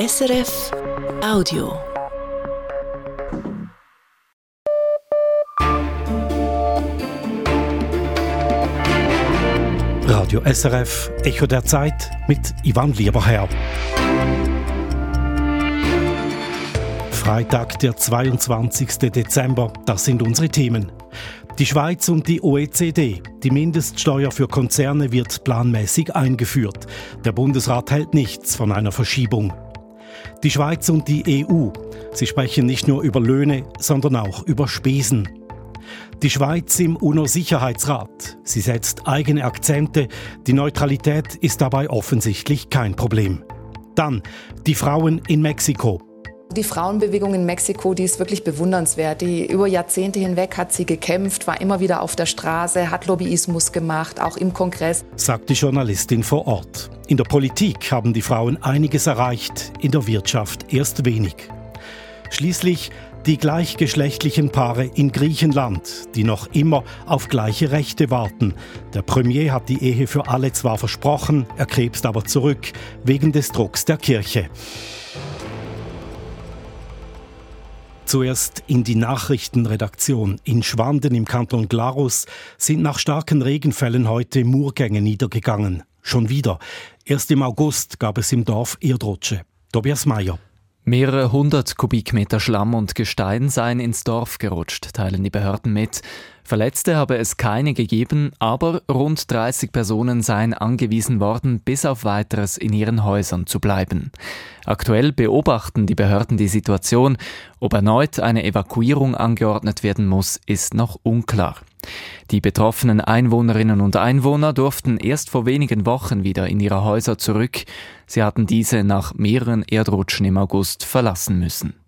SRF Audio. Radio SRF Echo der Zeit mit Ivan Lieberherr. Freitag, der 22. Dezember, das sind unsere Themen. Die Schweiz und die OECD. Die Mindeststeuer für Konzerne wird planmäßig eingeführt. Der Bundesrat hält nichts von einer Verschiebung. Die Schweiz und die EU. Sie sprechen nicht nur über Löhne, sondern auch über Spesen. Die Schweiz im UNO-Sicherheitsrat. Sie setzt eigene Akzente. Die Neutralität ist dabei offensichtlich kein Problem. Dann die Frauen in Mexiko. Die Frauenbewegung in Mexiko, die ist wirklich bewundernswert. Die über Jahrzehnte hinweg hat sie gekämpft, war immer wieder auf der Straße, hat Lobbyismus gemacht, auch im Kongress. Sagt die Journalistin vor Ort. In der Politik haben die Frauen einiges erreicht, in der Wirtschaft erst wenig. Schließlich die gleichgeschlechtlichen Paare in Griechenland, die noch immer auf gleiche Rechte warten. Der Premier hat die Ehe für alle zwar versprochen, er krebst aber zurück, wegen des Drucks der Kirche. Zuerst in die Nachrichtenredaktion. In Schwanden im Kanton Glarus sind nach starken Regenfällen heute Murgänge niedergegangen. Schon wieder. Erst im August gab es im Dorf Erdrutsche. Tobias Mayer. Mehrere hundert Kubikmeter Schlamm und Gestein seien ins Dorf gerutscht, teilen die Behörden mit. Verletzte habe es keine gegeben, aber rund 30 Personen seien angewiesen worden, bis auf weiteres in ihren Häusern zu bleiben. Aktuell beobachten die Behörden die Situation. Ob erneut eine Evakuierung angeordnet werden muss, ist noch unklar. Die betroffenen Einwohnerinnen und Einwohner durften erst vor wenigen Wochen wieder in ihre Häuser zurück. Sie hatten diese nach mehreren Erdrutschen im August verlassen müssen.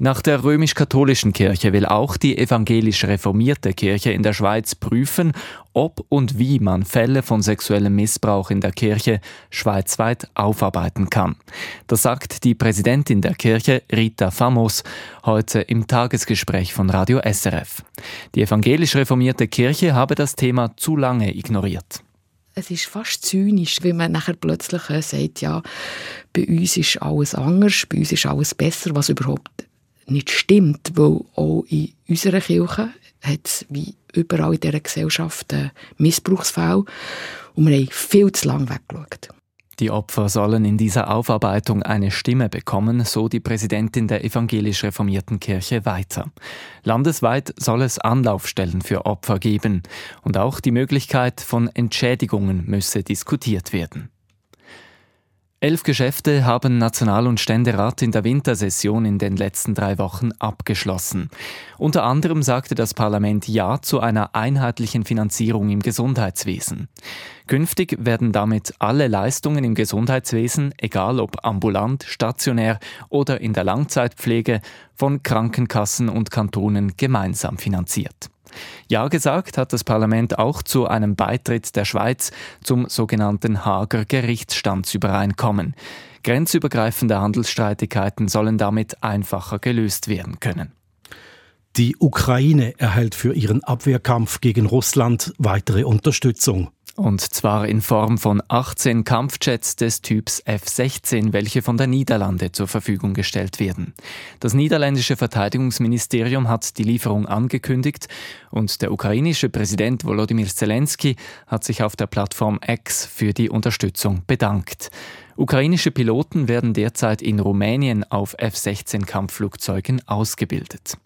Nach der römisch-katholischen Kirche will auch die evangelisch-reformierte Kirche in der Schweiz prüfen, ob und wie man Fälle von sexuellem Missbrauch in der Kirche schweizweit aufarbeiten kann. Das sagt die Präsidentin der Kirche, Rita Famos, heute im Tagesgespräch von Radio SRF. Die evangelisch-reformierte Kirche habe das Thema zu lange ignoriert es ist fast zynisch, wenn man nachher plötzlich äh, sagt, ja, bei uns ist alles anders, bei uns ist alles besser, was überhaupt nicht stimmt, weil auch in unserer Kirche hat es wie überall in dieser Gesellschaft Missbrauchsfälle und wir haben viel zu lange weggeschaut. Die Opfer sollen in dieser Aufarbeitung eine Stimme bekommen, so die Präsidentin der evangelisch reformierten Kirche weiter. Landesweit soll es Anlaufstellen für Opfer geben und auch die Möglichkeit von Entschädigungen müsse diskutiert werden. Elf Geschäfte haben National- und Ständerat in der Wintersession in den letzten drei Wochen abgeschlossen. Unter anderem sagte das Parlament Ja zu einer einheitlichen Finanzierung im Gesundheitswesen. Künftig werden damit alle Leistungen im Gesundheitswesen, egal ob ambulant, stationär oder in der Langzeitpflege, von Krankenkassen und Kantonen gemeinsam finanziert. Ja gesagt hat das Parlament auch zu einem Beitritt der Schweiz zum sogenannten Hager Gerichtsstandsübereinkommen. Grenzübergreifende Handelsstreitigkeiten sollen damit einfacher gelöst werden können. Die Ukraine erhält für ihren Abwehrkampf gegen Russland weitere Unterstützung. Und zwar in Form von 18 Kampfjets des Typs F-16, welche von der Niederlande zur Verfügung gestellt werden. Das niederländische Verteidigungsministerium hat die Lieferung angekündigt und der ukrainische Präsident Volodymyr Zelensky hat sich auf der Plattform X für die Unterstützung bedankt. Ukrainische Piloten werden derzeit in Rumänien auf F-16 Kampfflugzeugen ausgebildet.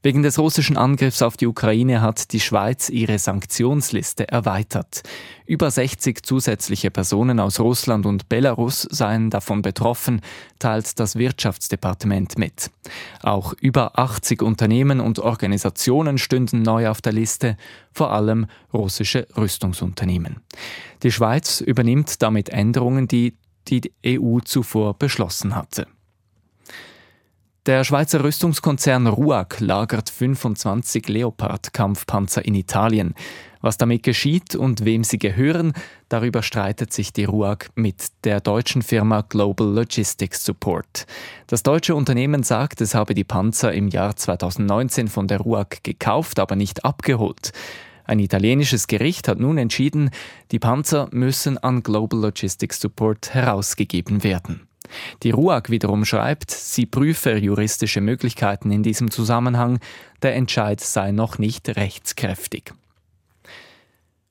Wegen des russischen Angriffs auf die Ukraine hat die Schweiz ihre Sanktionsliste erweitert. Über 60 zusätzliche Personen aus Russland und Belarus seien davon betroffen, teilt das Wirtschaftsdepartement mit. Auch über 80 Unternehmen und Organisationen stünden neu auf der Liste, vor allem russische Rüstungsunternehmen. Die Schweiz übernimmt damit Änderungen, die die EU zuvor beschlossen hatte. Der Schweizer Rüstungskonzern RUAG lagert 25 Leopard-Kampfpanzer in Italien. Was damit geschieht und wem sie gehören, darüber streitet sich die RUAG mit der deutschen Firma Global Logistics Support. Das deutsche Unternehmen sagt, es habe die Panzer im Jahr 2019 von der RUAG gekauft, aber nicht abgeholt. Ein italienisches Gericht hat nun entschieden, die Panzer müssen an Global Logistics Support herausgegeben werden. Die RUAG wiederum schreibt, sie prüfe juristische Möglichkeiten in diesem Zusammenhang, der Entscheid sei noch nicht rechtskräftig.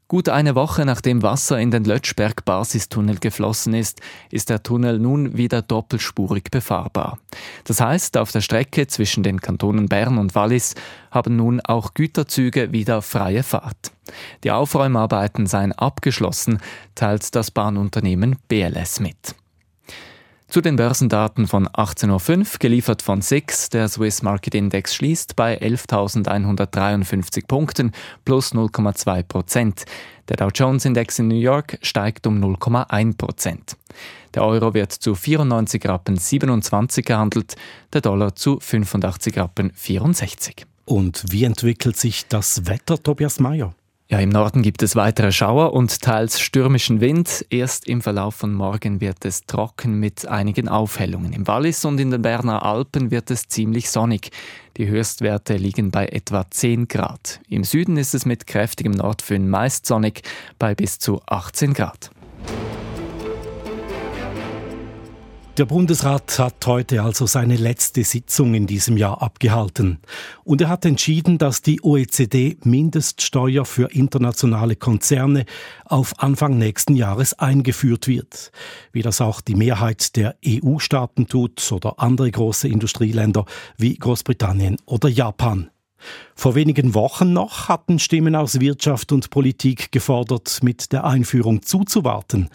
Gut eine Woche nachdem Wasser in den Lötschberg-Basistunnel geflossen ist, ist der Tunnel nun wieder doppelspurig befahrbar. Das heißt, auf der Strecke zwischen den Kantonen Bern und Wallis haben nun auch Güterzüge wieder freie Fahrt. Die Aufräumarbeiten seien abgeschlossen, teilt das Bahnunternehmen BLS mit. Zu den Börsendaten von 18.05 Uhr, geliefert von SIX. Der Swiss Market Index schließt bei 11.153 Punkten plus 0,2 Prozent. Der Dow Jones Index in New York steigt um 0,1 Prozent. Der Euro wird zu 94 Rappen 27 gehandelt, der Dollar zu 85 Rappen 64. Und wie entwickelt sich das Wetter, Tobias Mayer? Ja, im Norden gibt es weitere Schauer und teils stürmischen Wind. Erst im Verlauf von morgen wird es trocken mit einigen Aufhellungen. Im Wallis und in den Berner Alpen wird es ziemlich sonnig. Die Höchstwerte liegen bei etwa 10 Grad. Im Süden ist es mit kräftigem Nordföhn meist sonnig bei bis zu 18 Grad. Der Bundesrat hat heute also seine letzte Sitzung in diesem Jahr abgehalten. Und er hat entschieden, dass die OECD Mindeststeuer für internationale Konzerne auf Anfang nächsten Jahres eingeführt wird. Wie das auch die Mehrheit der EU-Staaten tut oder andere große Industrieländer wie Großbritannien oder Japan. Vor wenigen Wochen noch hatten Stimmen aus Wirtschaft und Politik gefordert, mit der Einführung zuzuwarten.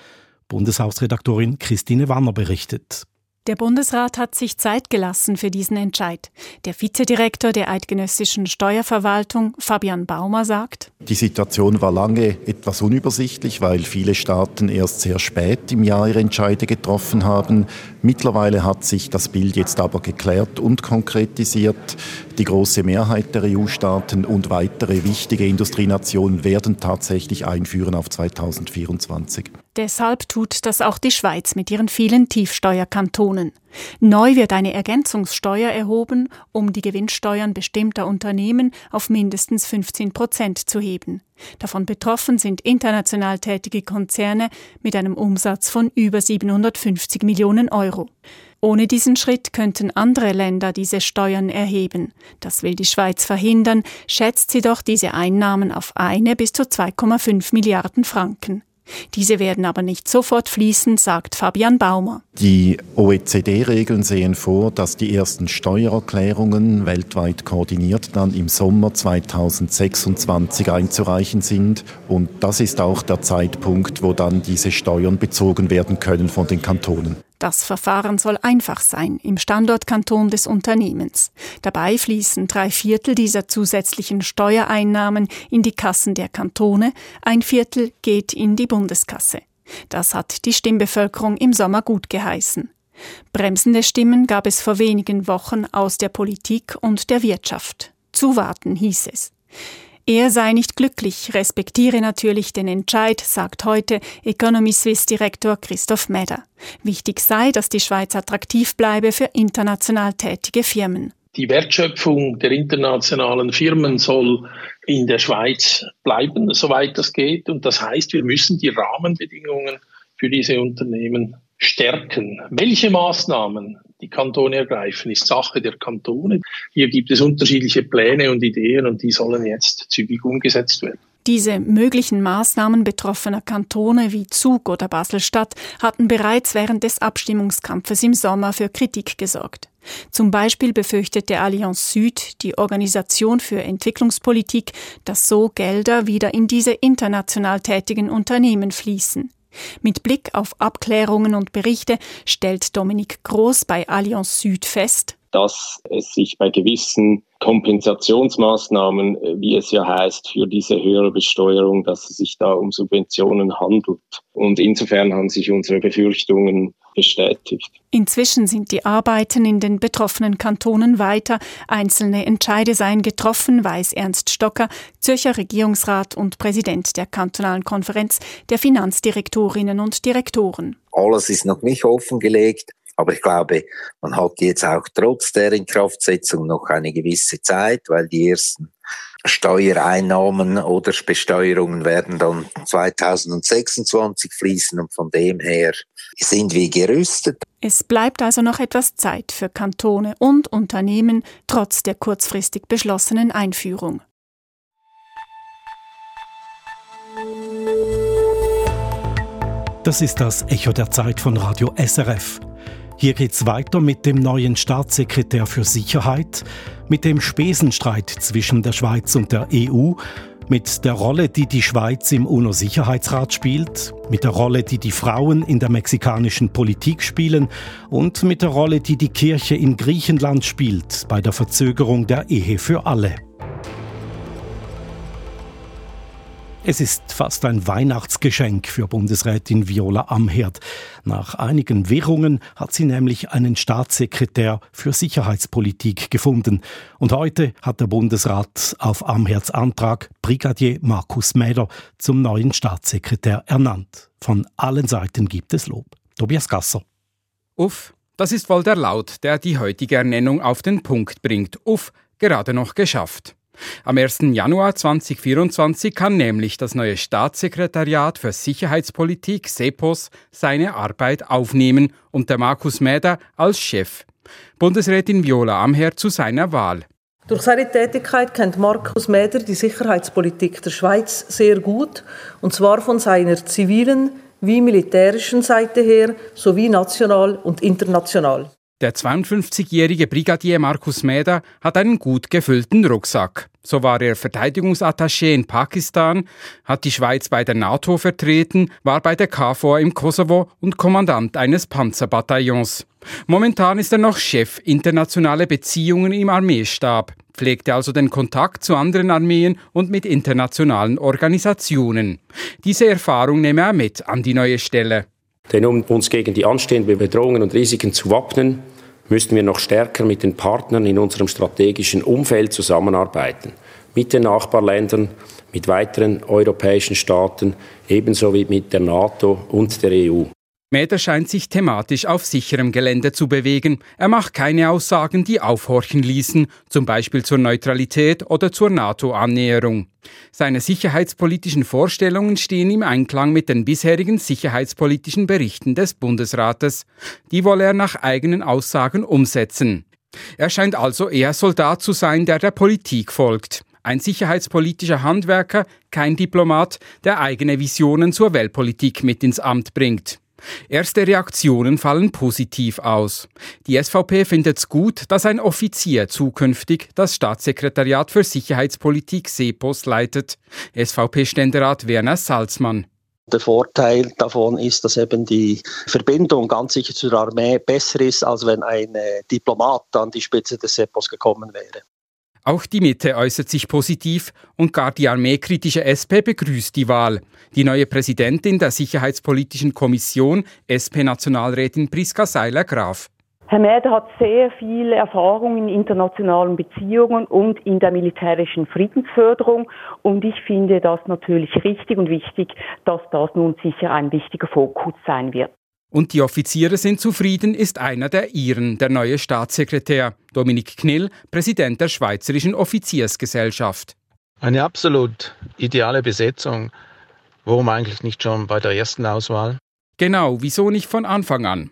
Bundeshausredaktorin Christine Wanner berichtet. Der Bundesrat hat sich Zeit gelassen für diesen Entscheid. Der Vizedirektor der Eidgenössischen Steuerverwaltung, Fabian Baumer, sagt, Die Situation war lange etwas unübersichtlich, weil viele Staaten erst sehr spät im Jahr ihre Entscheide getroffen haben. Mittlerweile hat sich das Bild jetzt aber geklärt und konkretisiert. Die große Mehrheit der EU-Staaten und weitere wichtige Industrienationen werden tatsächlich einführen auf 2024. Deshalb tut das auch die Schweiz mit ihren vielen Tiefsteuerkantonen. Neu wird eine Ergänzungssteuer erhoben, um die Gewinnsteuern bestimmter Unternehmen auf mindestens 15 Prozent zu heben. Davon betroffen sind international tätige Konzerne mit einem Umsatz von über 750 Millionen Euro. Ohne diesen Schritt könnten andere Länder diese Steuern erheben. Das will die Schweiz verhindern, schätzt sie doch diese Einnahmen auf eine bis zu 2,5 Milliarden Franken. Diese werden aber nicht sofort fließen, sagt Fabian Baumer. Die OECD-Regeln sehen vor, dass die ersten Steuererklärungen weltweit koordiniert dann im Sommer 2026 einzureichen sind. Und das ist auch der Zeitpunkt, wo dann diese Steuern bezogen werden können von den Kantonen. Das Verfahren soll einfach sein im Standortkanton des Unternehmens. Dabei fließen drei Viertel dieser zusätzlichen Steuereinnahmen in die Kassen der Kantone, ein Viertel geht in die Bundeskasse. Das hat die Stimmbevölkerung im Sommer gut geheißen. Bremsende Stimmen gab es vor wenigen Wochen aus der Politik und der Wirtschaft. Zuwarten hieß es. Er sei nicht glücklich, respektiere natürlich den Entscheid, sagt heute Economy Swiss Direktor Christoph Meder. Wichtig sei, dass die Schweiz attraktiv bleibe für international tätige Firmen. Die Wertschöpfung der internationalen Firmen soll in der Schweiz bleiben, soweit das geht. Und das heißt, wir müssen die Rahmenbedingungen für diese Unternehmen stärken. Welche Maßnahmen die Kantone ergreifen, ist Sache der Kantone. Hier gibt es unterschiedliche Pläne und Ideen und die sollen jetzt zügig umgesetzt werden. Diese möglichen Maßnahmen betroffener Kantone wie Zug oder Baselstadt hatten bereits während des Abstimmungskampfes im Sommer für Kritik gesorgt. Zum Beispiel befürchtete Allianz Süd, die Organisation für Entwicklungspolitik, dass so Gelder wieder in diese international tätigen Unternehmen fließen. Mit Blick auf Abklärungen und Berichte stellt Dominik Groß bei Allianz Süd fest, dass es sich bei gewissen Kompensationsmaßnahmen, wie es ja heißt, für diese höhere Besteuerung, dass es sich da um Subventionen handelt. Und insofern haben sich unsere Befürchtungen bestätigt. Inzwischen sind die Arbeiten in den betroffenen Kantonen weiter. Einzelne Entscheide seien getroffen, weiß Ernst Stocker, Zürcher Regierungsrat und Präsident der kantonalen Konferenz der Finanzdirektorinnen und Direktoren. Alles ist noch nicht offengelegt. Aber ich glaube, man hat jetzt auch trotz der Inkraftsetzung noch eine gewisse Zeit, weil die ersten Steuereinnahmen oder Besteuerungen werden dann 2026 fließen und von dem her sind wir gerüstet. Es bleibt also noch etwas Zeit für Kantone und Unternehmen trotz der kurzfristig beschlossenen Einführung. Das ist das Echo der Zeit von Radio SRF. Hier geht's weiter mit dem neuen Staatssekretär für Sicherheit, mit dem Spesenstreit zwischen der Schweiz und der EU, mit der Rolle, die die Schweiz im UNO-Sicherheitsrat spielt, mit der Rolle, die die Frauen in der mexikanischen Politik spielen und mit der Rolle, die die Kirche in Griechenland spielt bei der Verzögerung der Ehe für alle. Es ist fast ein Weihnachtsgeschenk für Bundesrätin Viola Amherd. Nach einigen Wirrungen hat sie nämlich einen Staatssekretär für Sicherheitspolitik gefunden. Und heute hat der Bundesrat auf Amherds Antrag Brigadier Markus Mäder zum neuen Staatssekretär ernannt. Von allen Seiten gibt es Lob. Tobias Gasser. Uff, das ist wohl der Laut, der die heutige Ernennung auf den Punkt bringt. Uff, gerade noch geschafft. Am 1. Januar 2024 kann nämlich das neue Staatssekretariat für Sicherheitspolitik SEPOS seine Arbeit aufnehmen und der Markus Mäder als Chef. Bundesrätin Viola Amher zu seiner Wahl. Durch seine Tätigkeit kennt Markus Mäder die Sicherheitspolitik der Schweiz sehr gut, und zwar von seiner zivilen wie militärischen Seite her sowie national und international. Der 52-jährige Brigadier Markus Meda hat einen gut gefüllten Rucksack. So war er Verteidigungsattaché in Pakistan, hat die Schweiz bei der NATO vertreten, war bei der KFOR im Kosovo und Kommandant eines Panzerbataillons. Momentan ist er noch Chef internationale Beziehungen im Armeestab, pflegte also den Kontakt zu anderen Armeen und mit internationalen Organisationen. Diese Erfahrung nehme er mit an die neue Stelle. Denn um uns gegen die anstehenden Bedrohungen und Risiken zu wappnen, müssten wir noch stärker mit den Partnern in unserem strategischen Umfeld zusammenarbeiten. Mit den Nachbarländern, mit weiteren europäischen Staaten, ebenso wie mit der NATO und der EU. Mäder scheint sich thematisch auf sicherem Gelände zu bewegen. Er macht keine Aussagen, die aufhorchen ließen, zum Beispiel zur Neutralität oder zur NATO-Annäherung. Seine sicherheitspolitischen Vorstellungen stehen im Einklang mit den bisherigen sicherheitspolitischen Berichten des Bundesrates. Die wolle er nach eigenen Aussagen umsetzen. Er scheint also eher Soldat zu sein, der der Politik folgt. Ein sicherheitspolitischer Handwerker, kein Diplomat, der eigene Visionen zur Weltpolitik mit ins Amt bringt. Erste Reaktionen fallen positiv aus. Die SVP findet es gut, dass ein Offizier zukünftig das Staatssekretariat für Sicherheitspolitik SEPOS leitet. SVP-Ständerat Werner Salzmann. Der Vorteil davon ist, dass eben die Verbindung ganz sicher zur Armee besser ist, als wenn ein Diplomat an die Spitze des SEPOS gekommen wäre. Auch die Mitte äußert sich positiv und gar die armeekritische SP begrüßt die Wahl. Die neue Präsidentin der Sicherheitspolitischen Kommission, SP-Nationalrätin Priska Seiler-Graf. Herr Mäder hat sehr viel Erfahrung in internationalen Beziehungen und in der militärischen Friedensförderung. Und ich finde das natürlich richtig und wichtig, dass das nun sicher ein wichtiger Fokus sein wird. Und die Offiziere sind zufrieden, ist einer der Iren, der neue Staatssekretär, Dominik Knill, Präsident der Schweizerischen Offiziersgesellschaft. Eine absolut ideale Besetzung. Warum eigentlich nicht schon bei der ersten Auswahl? Genau, wieso nicht von Anfang an?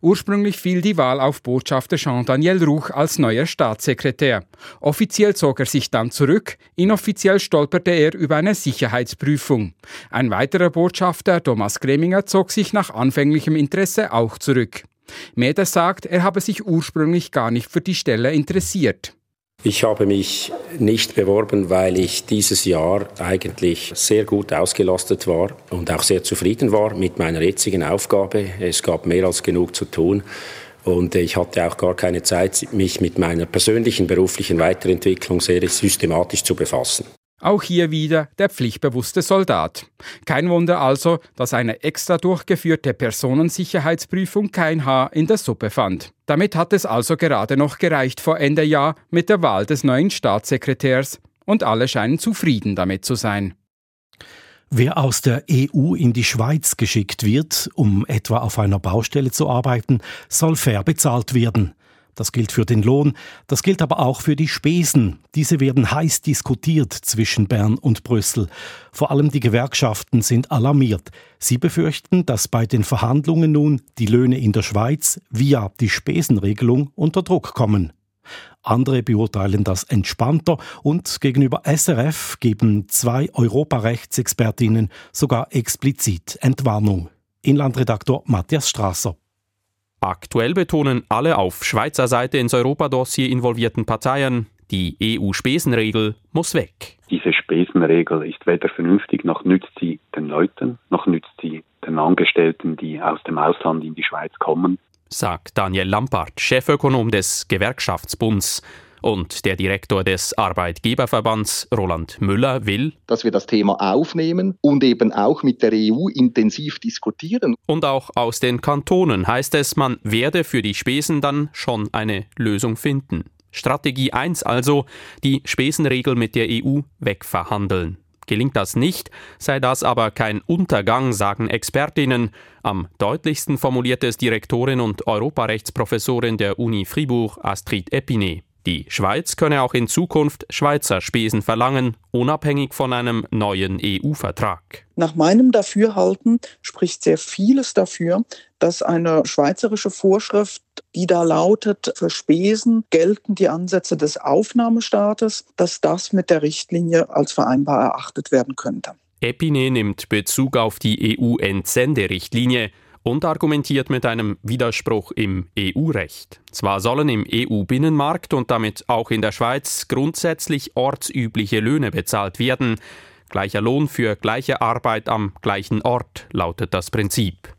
Ursprünglich fiel die Wahl auf Botschafter Jean-Daniel Ruch als neuer Staatssekretär. Offiziell zog er sich dann zurück, inoffiziell stolperte er über eine Sicherheitsprüfung. Ein weiterer Botschafter, Thomas Greminger, zog sich nach anfänglichem Interesse auch zurück. Meder sagt, er habe sich ursprünglich gar nicht für die Stelle interessiert. Ich habe mich nicht beworben, weil ich dieses Jahr eigentlich sehr gut ausgelastet war und auch sehr zufrieden war mit meiner jetzigen Aufgabe. Es gab mehr als genug zu tun. Und ich hatte auch gar keine Zeit, mich mit meiner persönlichen beruflichen Weiterentwicklung sehr systematisch zu befassen. Auch hier wieder der pflichtbewusste Soldat. Kein Wunder also, dass eine extra durchgeführte Personensicherheitsprüfung kein Haar in der Suppe fand. Damit hat es also gerade noch gereicht vor Ende Jahr mit der Wahl des neuen Staatssekretärs und alle scheinen zufrieden damit zu sein. Wer aus der EU in die Schweiz geschickt wird, um etwa auf einer Baustelle zu arbeiten, soll fair bezahlt werden. Das gilt für den Lohn, das gilt aber auch für die Spesen. Diese werden heiß diskutiert zwischen Bern und Brüssel. Vor allem die Gewerkschaften sind alarmiert. Sie befürchten, dass bei den Verhandlungen nun die Löhne in der Schweiz via die Spesenregelung unter Druck kommen. Andere beurteilen das entspannter und gegenüber SRF geben zwei Europarechtsexpertinnen sogar explizit Entwarnung. Inlandredaktor Matthias Strasser. Aktuell betonen alle auf Schweizer Seite ins Europadossier involvierten Parteien, die EU-Spesenregel muss weg. Diese Spesenregel ist weder vernünftig, noch nützt sie den Leuten, noch nützt sie den Angestellten, die aus dem Ausland in die Schweiz kommen. Sagt Daniel Lampard, Chefökonom des Gewerkschaftsbunds. Und der Direktor des Arbeitgeberverbands Roland Müller will, dass wir das Thema aufnehmen und eben auch mit der EU intensiv diskutieren. Und auch aus den Kantonen heißt es, man werde für die Spesen dann schon eine Lösung finden. Strategie 1 also, die Spesenregel mit der EU wegverhandeln. Gelingt das nicht, sei das aber kein Untergang, sagen Expertinnen. Am deutlichsten formuliert es Direktorin und Europarechtsprofessorin der Uni Fribourg Astrid Epinet. Die Schweiz könne auch in Zukunft Schweizer Spesen verlangen, unabhängig von einem neuen EU-Vertrag. Nach meinem Dafürhalten spricht sehr vieles dafür, dass eine schweizerische Vorschrift, die da lautet, für Spesen gelten die Ansätze des Aufnahmestaates, dass das mit der Richtlinie als vereinbar erachtet werden könnte. Epine nimmt Bezug auf die EU-Entsenderichtlinie und argumentiert mit einem Widerspruch im EU-Recht. Zwar sollen im EU-Binnenmarkt und damit auch in der Schweiz grundsätzlich ortsübliche Löhne bezahlt werden. Gleicher Lohn für gleiche Arbeit am gleichen Ort lautet das Prinzip.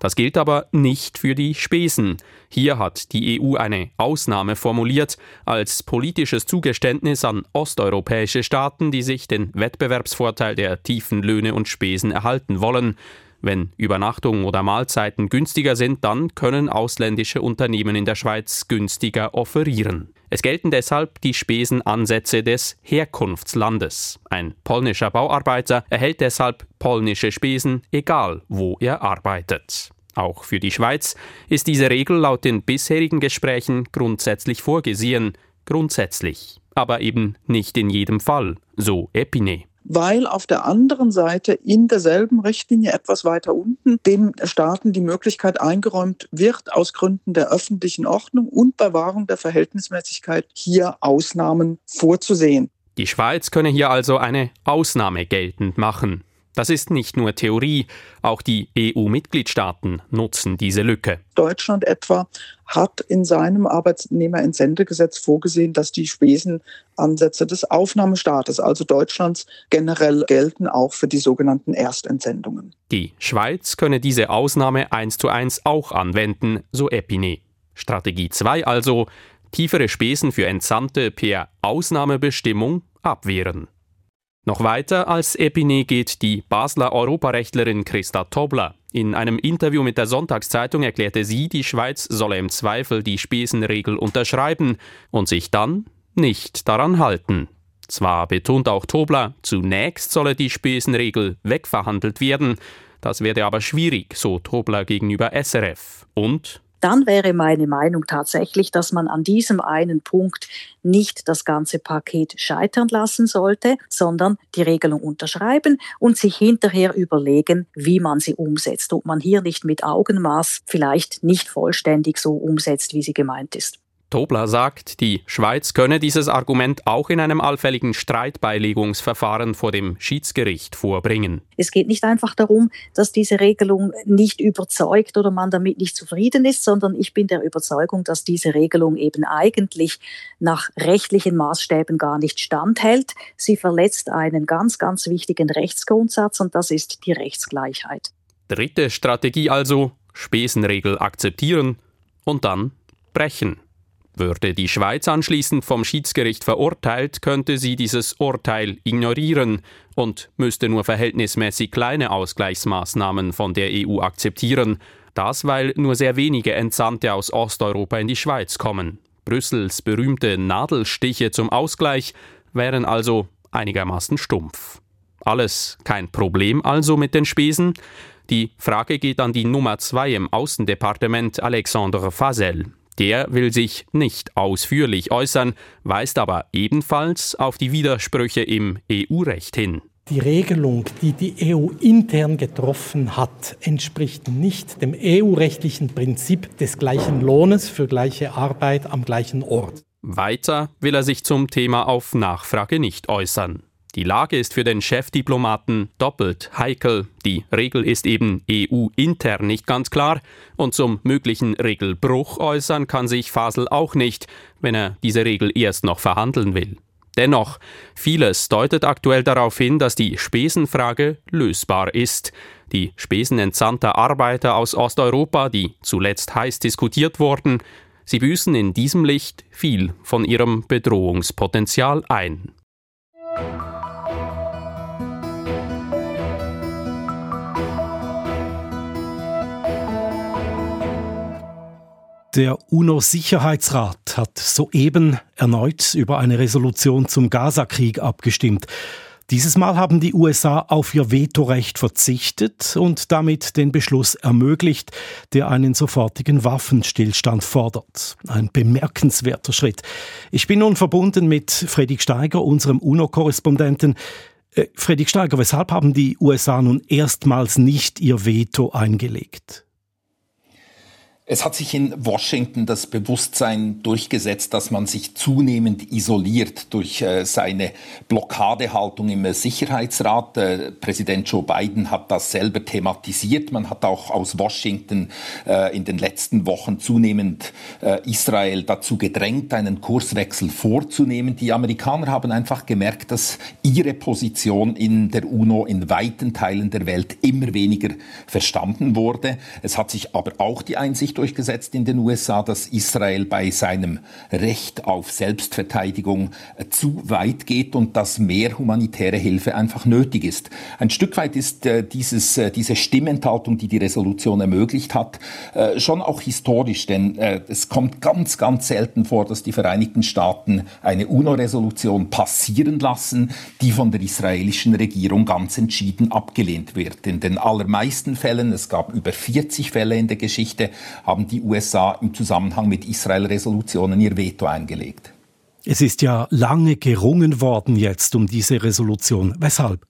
Das gilt aber nicht für die Spesen. Hier hat die EU eine Ausnahme formuliert als politisches Zugeständnis an osteuropäische Staaten, die sich den Wettbewerbsvorteil der tiefen Löhne und Spesen erhalten wollen. Wenn Übernachtungen oder Mahlzeiten günstiger sind, dann können ausländische Unternehmen in der Schweiz günstiger offerieren. Es gelten deshalb die Spesenansätze des Herkunftslandes. Ein polnischer Bauarbeiter erhält deshalb polnische Spesen, egal wo er arbeitet. Auch für die Schweiz ist diese Regel laut den bisherigen Gesprächen grundsätzlich vorgesehen. Grundsätzlich. Aber eben nicht in jedem Fall, so Epine weil auf der anderen Seite in derselben Richtlinie etwas weiter unten den Staaten die Möglichkeit eingeräumt wird, aus Gründen der öffentlichen Ordnung und bei Wahrung der Verhältnismäßigkeit hier Ausnahmen vorzusehen. Die Schweiz könne hier also eine Ausnahme geltend machen. Das ist nicht nur Theorie, auch die EU-Mitgliedstaaten nutzen diese Lücke. Deutschland etwa hat in seinem Arbeitnehmerentsendegesetz vorgesehen, dass die Spesenansätze des Aufnahmestaates, also Deutschlands, generell gelten auch für die sogenannten Erstentsendungen. Die Schweiz könne diese Ausnahme eins zu eins auch anwenden, so Epine. Strategie 2 also, tiefere Spesen für Entsandte per Ausnahmebestimmung abwehren. Noch weiter als Epine geht die Basler Europarechtlerin Christa Tobler. In einem Interview mit der Sonntagszeitung erklärte sie, die Schweiz solle im Zweifel die Spesenregel unterschreiben und sich dann nicht daran halten. Zwar betont auch Tobler, zunächst solle die Spesenregel wegverhandelt werden, das werde aber schwierig, so Tobler gegenüber SRF. Und dann wäre meine Meinung tatsächlich, dass man an diesem einen Punkt nicht das ganze Paket scheitern lassen sollte, sondern die Regelung unterschreiben und sich hinterher überlegen, wie man sie umsetzt, ob man hier nicht mit Augenmaß vielleicht nicht vollständig so umsetzt, wie sie gemeint ist. Tobler sagt, die Schweiz könne dieses Argument auch in einem allfälligen Streitbeilegungsverfahren vor dem Schiedsgericht vorbringen. Es geht nicht einfach darum, dass diese Regelung nicht überzeugt oder man damit nicht zufrieden ist, sondern ich bin der Überzeugung, dass diese Regelung eben eigentlich nach rechtlichen Maßstäben gar nicht standhält. Sie verletzt einen ganz, ganz wichtigen Rechtsgrundsatz und das ist die Rechtsgleichheit. Dritte Strategie also, Spesenregel akzeptieren und dann brechen. Würde die Schweiz anschließend vom Schiedsgericht verurteilt, könnte sie dieses Urteil ignorieren und müsste nur verhältnismäßig kleine Ausgleichsmaßnahmen von der EU akzeptieren. Das, weil nur sehr wenige Entsandte aus Osteuropa in die Schweiz kommen. Brüssels berühmte Nadelstiche zum Ausgleich wären also einigermaßen stumpf. Alles kein Problem also mit den Spesen? Die Frage geht an die Nummer zwei im Außendepartement Alexandre Fasel. Der will sich nicht ausführlich äußern, weist aber ebenfalls auf die Widersprüche im EU-Recht hin. Die Regelung, die die EU intern getroffen hat, entspricht nicht dem EU-rechtlichen Prinzip des gleichen Lohnes für gleiche Arbeit am gleichen Ort. Weiter will er sich zum Thema auf Nachfrage nicht äußern. Die Lage ist für den Chefdiplomaten doppelt heikel. Die Regel ist eben EU-intern nicht ganz klar und zum möglichen Regelbruch äußern kann sich Fasel auch nicht, wenn er diese Regel erst noch verhandeln will. Dennoch, vieles deutet aktuell darauf hin, dass die Spesenfrage lösbar ist. Die Spesen entsandter Arbeiter aus Osteuropa, die zuletzt heiß diskutiert wurden, sie büßen in diesem Licht viel von ihrem Bedrohungspotenzial ein. Der UNO-Sicherheitsrat hat soeben erneut über eine Resolution zum Gazakrieg abgestimmt. Dieses Mal haben die USA auf ihr Vetorecht verzichtet und damit den Beschluss ermöglicht, der einen sofortigen Waffenstillstand fordert. Ein bemerkenswerter Schritt. Ich bin nun verbunden mit Fredrik Steiger, unserem UNO-Korrespondenten. Äh, Fredrik Steiger, weshalb haben die USA nun erstmals nicht ihr Veto eingelegt? Es hat sich in Washington das Bewusstsein durchgesetzt, dass man sich zunehmend isoliert durch äh, seine Blockadehaltung im Sicherheitsrat. Äh, Präsident Joe Biden hat das selber thematisiert. Man hat auch aus Washington äh, in den letzten Wochen zunehmend Israel dazu gedrängt, einen Kurswechsel vorzunehmen. Die Amerikaner haben einfach gemerkt, dass ihre Position in der UNO in weiten Teilen der Welt immer weniger verstanden wurde. Es hat sich aber auch die Einsicht durchgesetzt in den USA, dass Israel bei seinem Recht auf Selbstverteidigung zu weit geht und dass mehr humanitäre Hilfe einfach nötig ist. Ein Stück weit ist äh, dieses, äh, diese Stimmenthaltung, die die Resolution ermöglicht hat, äh, schon auch historisch, denn es kommt ganz, ganz selten vor, dass die Vereinigten Staaten eine UNO-Resolution passieren lassen, die von der israelischen Regierung ganz entschieden abgelehnt wird. In den allermeisten Fällen, es gab über 40 Fälle in der Geschichte, haben die USA im Zusammenhang mit Israel-Resolutionen ihr Veto eingelegt. Es ist ja lange gerungen worden jetzt um diese Resolution. Weshalb?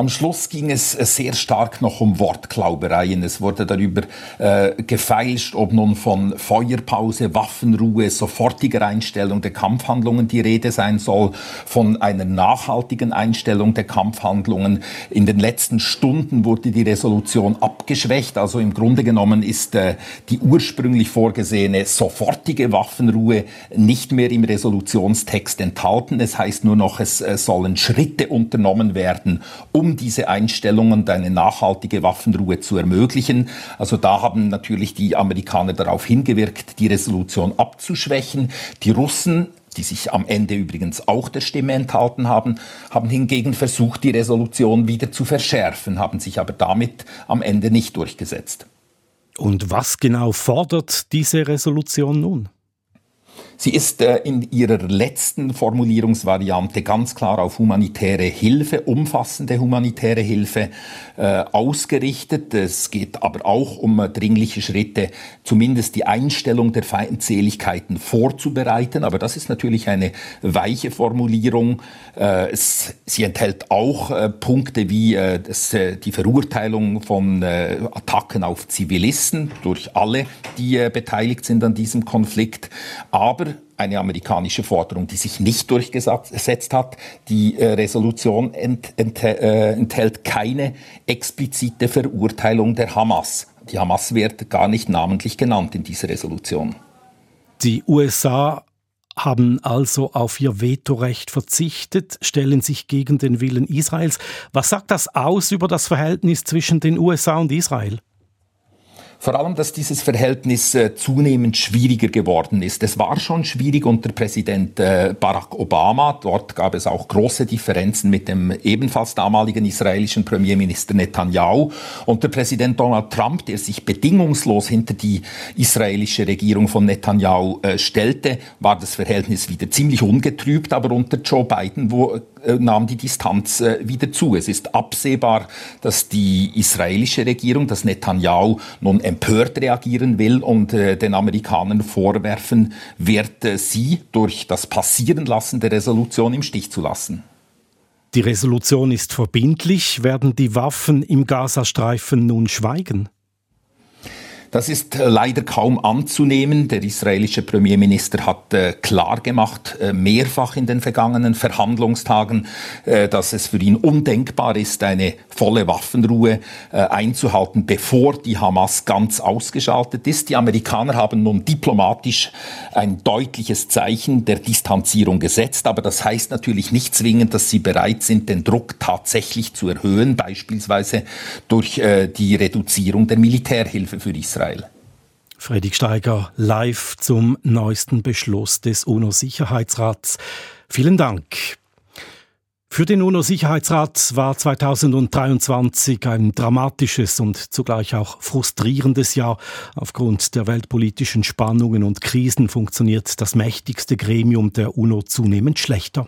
Am Schluss ging es äh, sehr stark noch um Wortklaubereien. Es wurde darüber äh, gefeilscht, ob nun von Feuerpause, Waffenruhe, sofortiger Einstellung der Kampfhandlungen die Rede sein soll, von einer nachhaltigen Einstellung der Kampfhandlungen. In den letzten Stunden wurde die Resolution abgeschwächt. Also im Grunde genommen ist äh, die ursprünglich vorgesehene sofortige Waffenruhe nicht mehr im Resolutionstext enthalten. Es heißt nur noch, es äh, sollen Schritte unternommen werden, um diese Einstellung und eine nachhaltige Waffenruhe zu ermöglichen. Also da haben natürlich die Amerikaner darauf hingewirkt, die Resolution abzuschwächen. Die Russen die sich am Ende übrigens auch der Stimme enthalten haben, haben hingegen versucht, die Resolution wieder zu verschärfen, haben sich aber damit am Ende nicht durchgesetzt. Und was genau fordert diese Resolution nun? Sie ist äh, in ihrer letzten Formulierungsvariante ganz klar auf humanitäre Hilfe, umfassende humanitäre Hilfe äh, ausgerichtet. Es geht aber auch um äh, dringliche Schritte, zumindest die Einstellung der Feindseligkeiten vorzubereiten. Aber das ist natürlich eine weiche Formulierung. Äh, es, sie enthält auch äh, Punkte wie äh, das, die Verurteilung von Attacken auf Zivilisten durch alle, die beteiligt sind an diesem Konflikt. Aber eine amerikanische Forderung, die sich nicht durchgesetzt hat. Die äh, Resolution ent, ent, äh, enthält keine explizite Verurteilung der Hamas. Die Hamas wird gar nicht namentlich genannt in dieser Resolution. Die USA haben also auf ihr Vetorecht verzichtet, stellen sich gegen den Willen Israels. Was sagt das aus über das Verhältnis zwischen den USA und Israel? Vor allem, dass dieses Verhältnis äh, zunehmend schwieriger geworden ist. Es war schon schwierig unter Präsident äh, Barack Obama. Dort gab es auch große Differenzen mit dem ebenfalls damaligen israelischen Premierminister Netanyahu. Unter Präsident Donald Trump, der sich bedingungslos hinter die israelische Regierung von Netanyahu äh, stellte, war das Verhältnis wieder ziemlich ungetrübt. Aber unter Joe Biden wo, nahm die Distanz wieder zu. Es ist absehbar, dass die israelische Regierung, dass Netanyahu nun empört reagieren will und äh, den Amerikanern vorwerfen wird, äh, sie durch das Passierenlassen der Resolution im Stich zu lassen. Die Resolution ist verbindlich. Werden die Waffen im Gazastreifen nun schweigen? Das ist äh, leider kaum anzunehmen. Der israelische Premierminister hat äh, klar gemacht, äh, mehrfach in den vergangenen Verhandlungstagen, dass es für ihn undenkbar ist, eine volle Waffenruhe einzuhalten, bevor die Hamas ganz ausgeschaltet ist. Die Amerikaner haben nun diplomatisch ein deutliches Zeichen der Distanzierung gesetzt, aber das heißt natürlich nicht zwingend, dass sie bereit sind, den Druck tatsächlich zu erhöhen, beispielsweise durch die Reduzierung der Militärhilfe für Israel. Israel. Fredrik Steiger live zum neuesten Beschluss des UNO-Sicherheitsrats. Vielen Dank. Für den UNO-Sicherheitsrat war 2023 ein dramatisches und zugleich auch frustrierendes Jahr. Aufgrund der weltpolitischen Spannungen und Krisen funktioniert das mächtigste Gremium der UNO zunehmend schlechter.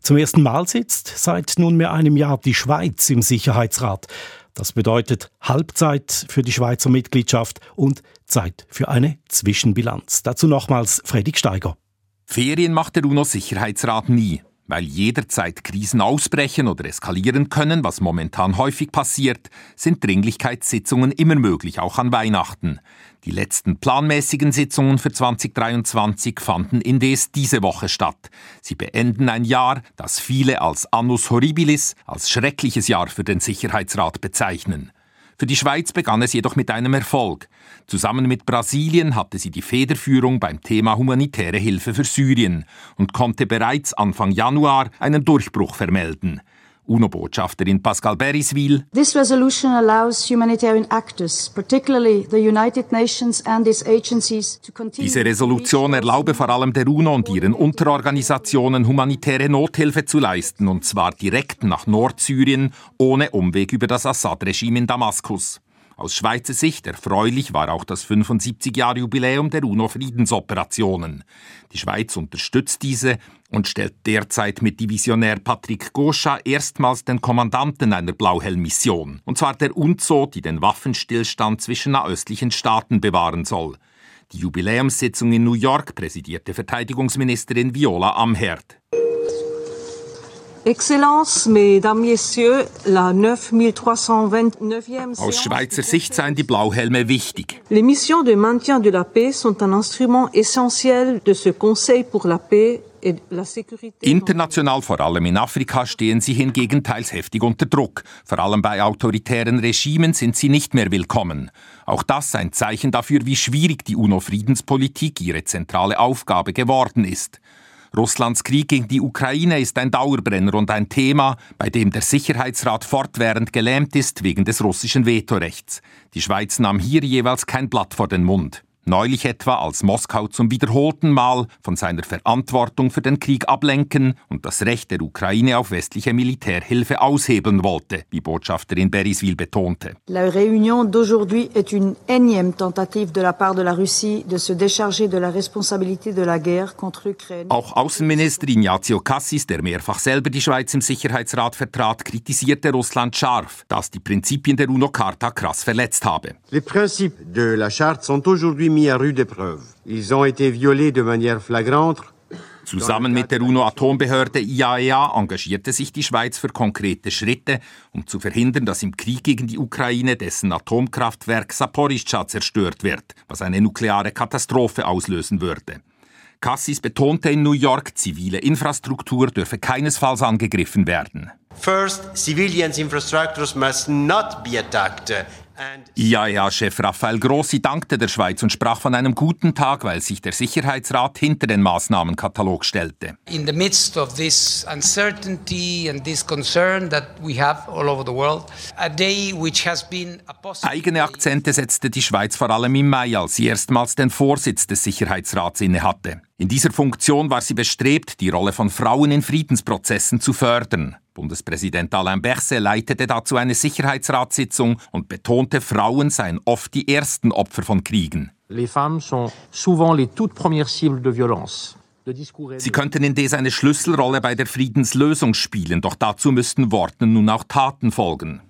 Zum ersten Mal sitzt seit nunmehr einem Jahr die Schweiz im Sicherheitsrat. Das bedeutet Halbzeit für die Schweizer Mitgliedschaft und Zeit für eine Zwischenbilanz. Dazu nochmals Fredrik Steiger. Ferien macht der UNO-Sicherheitsrat nie, weil jederzeit Krisen ausbrechen oder eskalieren können, was momentan häufig passiert, sind Dringlichkeitssitzungen immer möglich, auch an Weihnachten. Die letzten planmäßigen Sitzungen für 2023 fanden indes diese Woche statt. Sie beenden ein Jahr, das viele als Annus Horribilis, als schreckliches Jahr für den Sicherheitsrat bezeichnen. Für die Schweiz begann es jedoch mit einem Erfolg. Zusammen mit Brasilien hatte sie die Federführung beim Thema humanitäre Hilfe für Syrien und konnte bereits Anfang Januar einen Durchbruch vermelden. UNO-Botschafterin Pascal Beriswil. This resolution allows humanitarian actors, particularly the United Nations and its agencies, to continue Diese Resolution erlaube vor allem der UNO und ihren Unterorganisationen humanitäre Nothilfe zu leisten, und zwar direkt nach Nordsyrien, ohne Umweg über das Assad-Regime in Damaskus. Aus Schweizer Sicht erfreulich war auch das 75-Jahr-Jubiläum der UNO-Friedensoperationen. Die Schweiz unterstützt diese und stellt derzeit mit Divisionär Patrick Goscha erstmals den Kommandanten einer Blauhelm-Mission, und zwar der UNZO, die den Waffenstillstand zwischen nahöstlichen Staaten bewahren soll. Die Jubiläumssitzung in New York präsidierte Verteidigungsministerin Viola Amherd. Exzellenz, Mesdames, Messieurs, la 9329e Aus Schweizer Sicht seien die Blauhelme wichtig. Les missions de maintien de la paix sont un instrument essentiel de ce Conseil pour la paix et la sécurité. International, vor allem in Afrika, stehen sie hingegen teils heftig unter Druck. Vor allem bei autoritären Regimen sind sie nicht mehr willkommen. Auch das ein Zeichen dafür, wie schwierig die UNO-Friedenspolitik ihre zentrale Aufgabe geworden ist. Russlands Krieg gegen die Ukraine ist ein Dauerbrenner und ein Thema, bei dem der Sicherheitsrat fortwährend gelähmt ist wegen des russischen Vetorechts. Die Schweiz nahm hier jeweils kein Blatt vor den Mund. Neulich etwa, als Moskau zum wiederholten Mal von seiner Verantwortung für den Krieg ablenken und das Recht der Ukraine auf westliche Militärhilfe aushebeln wollte, wie Botschafterin Beriswil betonte. La réunion d'aujourd'hui est une énième tentative de la part de la Russie de se décharger de la responsabilité de la guerre contre l'Ukraine. Auch Außenminister Ignazio Cassis, der mehrfach selber die Schweiz im Sicherheitsrat vertrat, kritisierte Russland scharf, das die Prinzipien der UNO-Charta krass verletzt habe. Les principes de la Charte sont aujourd'hui mis à rude épreuve. Ils ont été violés de manière flagrante. Zusammen mit der UNO-Atombehörde IAEA engagierte sich die Schweiz für konkrete Schritte, um zu verhindern, dass im Krieg gegen die Ukraine dessen Atomkraftwerk Saporischschja zerstört wird, was eine nukleare Katastrophe auslösen würde. Cassis betonte in New York, zivile Infrastruktur dürfe keinesfalls angegriffen werden. First, civilians' infrastructures must not be attacked. IAEA-Chef Raphael Grossi dankte der Schweiz und sprach von einem guten Tag, weil sich der Sicherheitsrat hinter den Maßnahmenkatalog stellte. In the midst of this uncertainty and this concern that we have all over the world, a day which has been a Eigene Akzente setzte die Schweiz vor allem im Mai, als sie erstmals den Vorsitz des Sicherheitsrats innehatte. In dieser Funktion war sie bestrebt, die Rolle von Frauen in Friedensprozessen zu fördern. Bundespräsident Alain Berset leitete dazu eine Sicherheitsratssitzung und betonte, Frauen seien oft die ersten Opfer von Kriegen. Les femmes sont souvent les toutes premières cibles de violence. Sie könnten indes eine Schlüsselrolle bei der Friedenslösung spielen, doch dazu müssten Worten nun auch Taten folgen.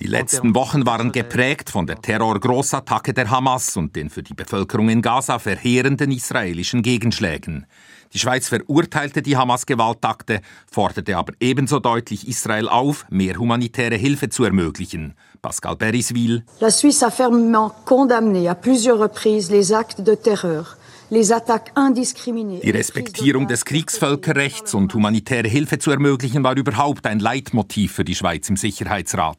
Die letzten Wochen waren geprägt von der Terror-Großattacke der Hamas und den für die Bevölkerung in Gaza verheerenden israelischen Gegenschlägen. Die Schweiz verurteilte die Hamas-Gewaltakte, forderte aber ebenso deutlich Israel auf, mehr humanitäre Hilfe zu ermöglichen. Pascal Beriswil. La Suisse a fermement condamné à plusieurs reprises les actes de terreur die Respektierung des Kriegsvölkerrechts und humanitäre Hilfe zu ermöglichen, war überhaupt ein Leitmotiv für die Schweiz im Sicherheitsrat.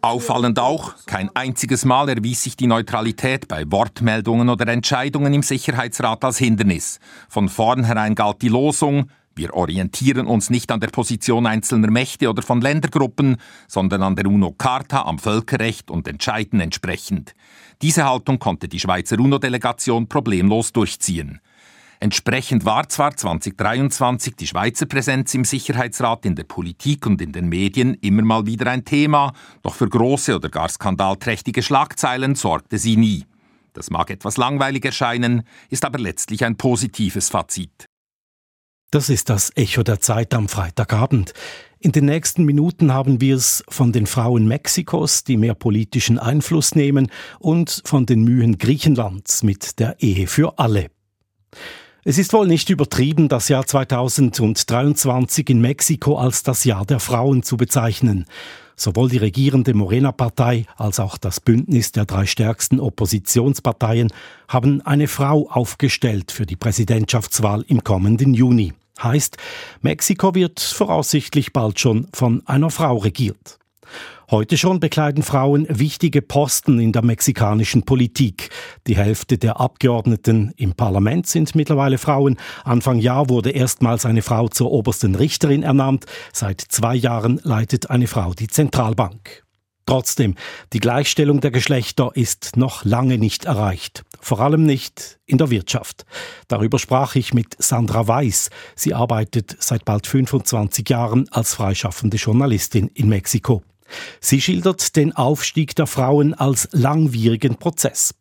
Auffallend auch, kein einziges Mal erwies sich die Neutralität bei Wortmeldungen oder Entscheidungen im Sicherheitsrat als Hindernis. Von vornherein galt die Losung, wir orientieren uns nicht an der Position einzelner Mächte oder von Ländergruppen, sondern an der UNO-Charta, am Völkerrecht und entscheiden entsprechend. Diese Haltung konnte die Schweizer UNO-Delegation problemlos durchziehen. Entsprechend war zwar 2023 die Schweizer Präsenz im Sicherheitsrat in der Politik und in den Medien immer mal wieder ein Thema, doch für große oder gar skandalträchtige Schlagzeilen sorgte sie nie. Das mag etwas langweilig erscheinen, ist aber letztlich ein positives Fazit. Das ist das Echo der Zeit am Freitagabend. In den nächsten Minuten haben wir es von den Frauen Mexikos, die mehr politischen Einfluss nehmen, und von den Mühen Griechenlands mit der Ehe für alle. Es ist wohl nicht übertrieben, das Jahr 2023 in Mexiko als das Jahr der Frauen zu bezeichnen. Sowohl die regierende Morena-Partei als auch das Bündnis der drei stärksten Oppositionsparteien haben eine Frau aufgestellt für die Präsidentschaftswahl im kommenden Juni. Heißt, Mexiko wird voraussichtlich bald schon von einer Frau regiert. Heute schon bekleiden Frauen wichtige Posten in der mexikanischen Politik. Die Hälfte der Abgeordneten im Parlament sind mittlerweile Frauen. Anfang Jahr wurde erstmals eine Frau zur obersten Richterin ernannt. Seit zwei Jahren leitet eine Frau die Zentralbank. Trotzdem, die Gleichstellung der Geschlechter ist noch lange nicht erreicht. Vor allem nicht in der Wirtschaft. Darüber sprach ich mit Sandra Weiß. Sie arbeitet seit bald 25 Jahren als freischaffende Journalistin in Mexiko. Sie schildert den Aufstieg der Frauen als langwierigen Prozess.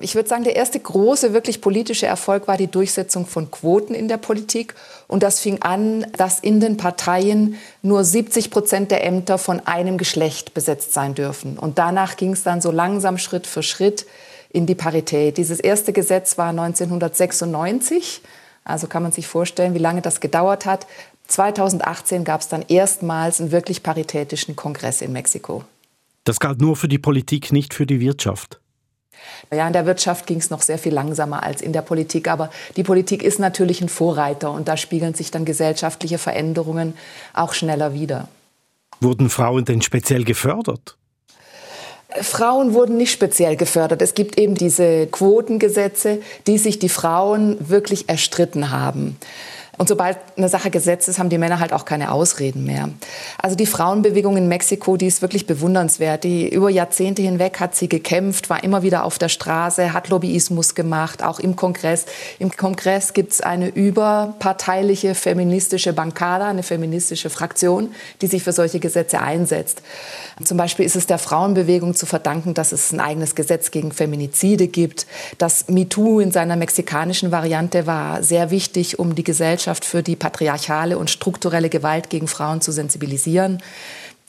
Ich würde sagen, der erste große, wirklich politische Erfolg war die Durchsetzung von Quoten in der Politik. Und das fing an, dass in den Parteien nur 70 Prozent der Ämter von einem Geschlecht besetzt sein dürfen. Und danach ging es dann so langsam Schritt für Schritt in die Parität. Dieses erste Gesetz war 1996. Also kann man sich vorstellen, wie lange das gedauert hat. 2018 gab es dann erstmals einen wirklich paritätischen Kongress in Mexiko. Das galt nur für die Politik, nicht für die Wirtschaft. Ja, in der Wirtschaft ging es noch sehr viel langsamer als in der Politik. Aber die Politik ist natürlich ein Vorreiter und da spiegeln sich dann gesellschaftliche Veränderungen auch schneller wider. Wurden Frauen denn speziell gefördert? Frauen wurden nicht speziell gefördert. Es gibt eben diese Quotengesetze, die sich die Frauen wirklich erstritten haben. Und sobald eine Sache gesetzt ist, haben die Männer halt auch keine Ausreden mehr. Also die Frauenbewegung in Mexiko, die ist wirklich bewundernswert. Die über Jahrzehnte hinweg hat sie gekämpft, war immer wieder auf der Straße, hat Lobbyismus gemacht, auch im Kongress. Im Kongress gibt es eine überparteiliche feministische Bankada, eine feministische Fraktion, die sich für solche Gesetze einsetzt. Zum Beispiel ist es der Frauenbewegung zu verdanken, dass es ein eigenes Gesetz gegen Feminizide gibt. Das MeToo in seiner mexikanischen Variante war sehr wichtig, um die Gesellschaft für die patriarchale und strukturelle Gewalt gegen Frauen zu sensibilisieren.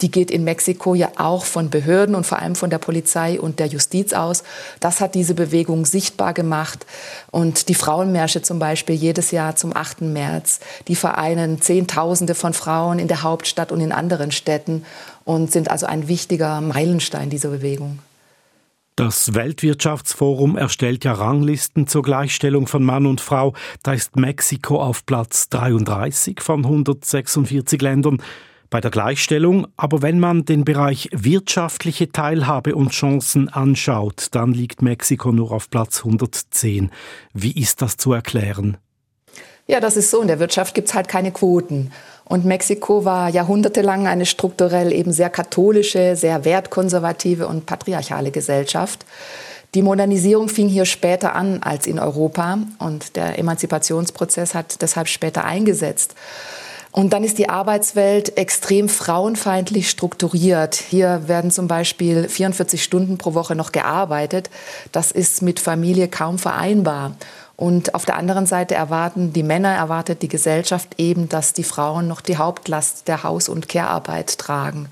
Die geht in Mexiko ja auch von Behörden und vor allem von der Polizei und der Justiz aus. Das hat diese Bewegung sichtbar gemacht. Und die Frauenmärsche zum Beispiel jedes Jahr zum 8. März, die vereinen Zehntausende von Frauen in der Hauptstadt und in anderen Städten und sind also ein wichtiger Meilenstein dieser Bewegung. Das Weltwirtschaftsforum erstellt ja Ranglisten zur Gleichstellung von Mann und Frau. Da ist Mexiko auf Platz 33 von 146 Ländern bei der Gleichstellung. Aber wenn man den Bereich wirtschaftliche Teilhabe und Chancen anschaut, dann liegt Mexiko nur auf Platz 110. Wie ist das zu erklären? Ja, das ist so. In der Wirtschaft gibt es halt keine Quoten. Und Mexiko war jahrhundertelang eine strukturell eben sehr katholische, sehr wertkonservative und patriarchale Gesellschaft. Die Modernisierung fing hier später an als in Europa und der Emanzipationsprozess hat deshalb später eingesetzt. Und dann ist die Arbeitswelt extrem frauenfeindlich strukturiert. Hier werden zum Beispiel 44 Stunden pro Woche noch gearbeitet. Das ist mit Familie kaum vereinbar. Und auf der anderen Seite erwarten die Männer, erwartet die Gesellschaft eben, dass die Frauen noch die Hauptlast der Haus- und Care-Arbeit tragen.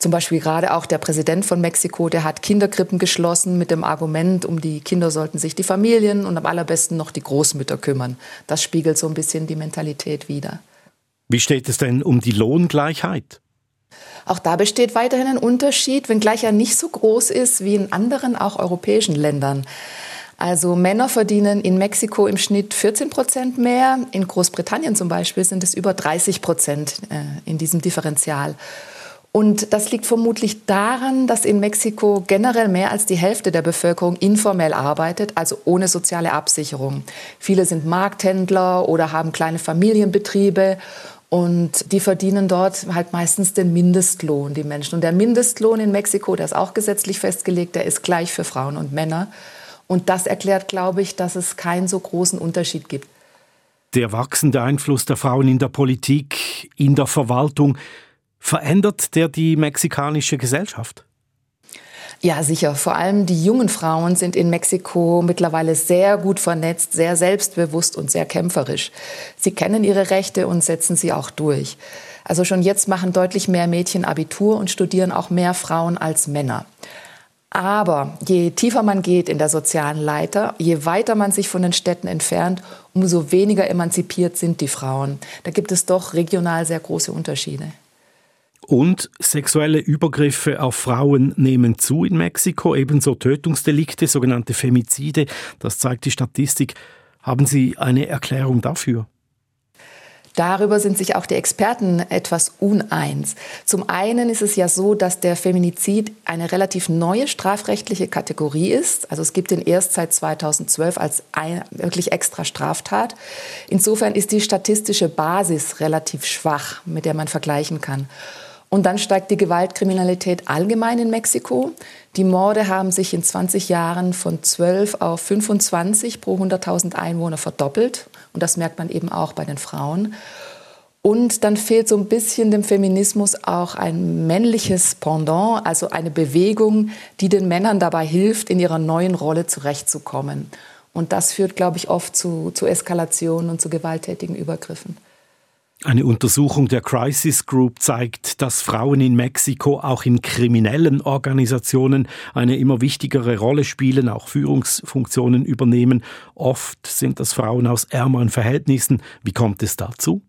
Zum Beispiel gerade auch der Präsident von Mexiko, der hat Kinderkrippen geschlossen mit dem Argument, um die Kinder sollten sich die Familien und am allerbesten noch die Großmütter kümmern. Das spiegelt so ein bisschen die Mentalität wider. Wie steht es denn um die Lohngleichheit? Auch da besteht weiterhin ein Unterschied, wenngleich er nicht so groß ist wie in anderen, auch europäischen Ländern. Also Männer verdienen in Mexiko im Schnitt 14 Prozent mehr. In Großbritannien zum Beispiel sind es über 30 Prozent äh, in diesem Differential. Und das liegt vermutlich daran, dass in Mexiko generell mehr als die Hälfte der Bevölkerung informell arbeitet, also ohne soziale Absicherung. Viele sind Markthändler oder haben kleine Familienbetriebe und die verdienen dort halt meistens den Mindestlohn, die Menschen. Und der Mindestlohn in Mexiko, der ist auch gesetzlich festgelegt, der ist gleich für Frauen und Männer. Und das erklärt, glaube ich, dass es keinen so großen Unterschied gibt. Der wachsende Einfluss der Frauen in der Politik, in der Verwaltung, verändert der die mexikanische Gesellschaft? Ja, sicher. Vor allem die jungen Frauen sind in Mexiko mittlerweile sehr gut vernetzt, sehr selbstbewusst und sehr kämpferisch. Sie kennen ihre Rechte und setzen sie auch durch. Also schon jetzt machen deutlich mehr Mädchen Abitur und studieren auch mehr Frauen als Männer. Aber je tiefer man geht in der sozialen Leiter, je weiter man sich von den Städten entfernt, umso weniger emanzipiert sind die Frauen. Da gibt es doch regional sehr große Unterschiede. Und sexuelle Übergriffe auf Frauen nehmen zu in Mexiko, ebenso Tötungsdelikte, sogenannte Femizide. Das zeigt die Statistik. Haben Sie eine Erklärung dafür? Darüber sind sich auch die Experten etwas uneins. Zum einen ist es ja so, dass der Feminizid eine relativ neue strafrechtliche Kategorie ist. Also es gibt den erst seit 2012 als eine wirklich extra Straftat. Insofern ist die statistische Basis relativ schwach, mit der man vergleichen kann. Und dann steigt die Gewaltkriminalität allgemein in Mexiko. Die Morde haben sich in 20 Jahren von 12 auf 25 pro 100.000 Einwohner verdoppelt. Und das merkt man eben auch bei den Frauen. Und dann fehlt so ein bisschen dem Feminismus auch ein männliches Pendant, also eine Bewegung, die den Männern dabei hilft, in ihrer neuen Rolle zurechtzukommen. Und das führt, glaube ich, oft zu, zu Eskalationen und zu gewalttätigen Übergriffen. Eine Untersuchung der Crisis Group zeigt, dass Frauen in Mexiko auch in kriminellen Organisationen eine immer wichtigere Rolle spielen, auch Führungsfunktionen übernehmen. Oft sind das Frauen aus ärmeren Verhältnissen. Wie kommt es dazu?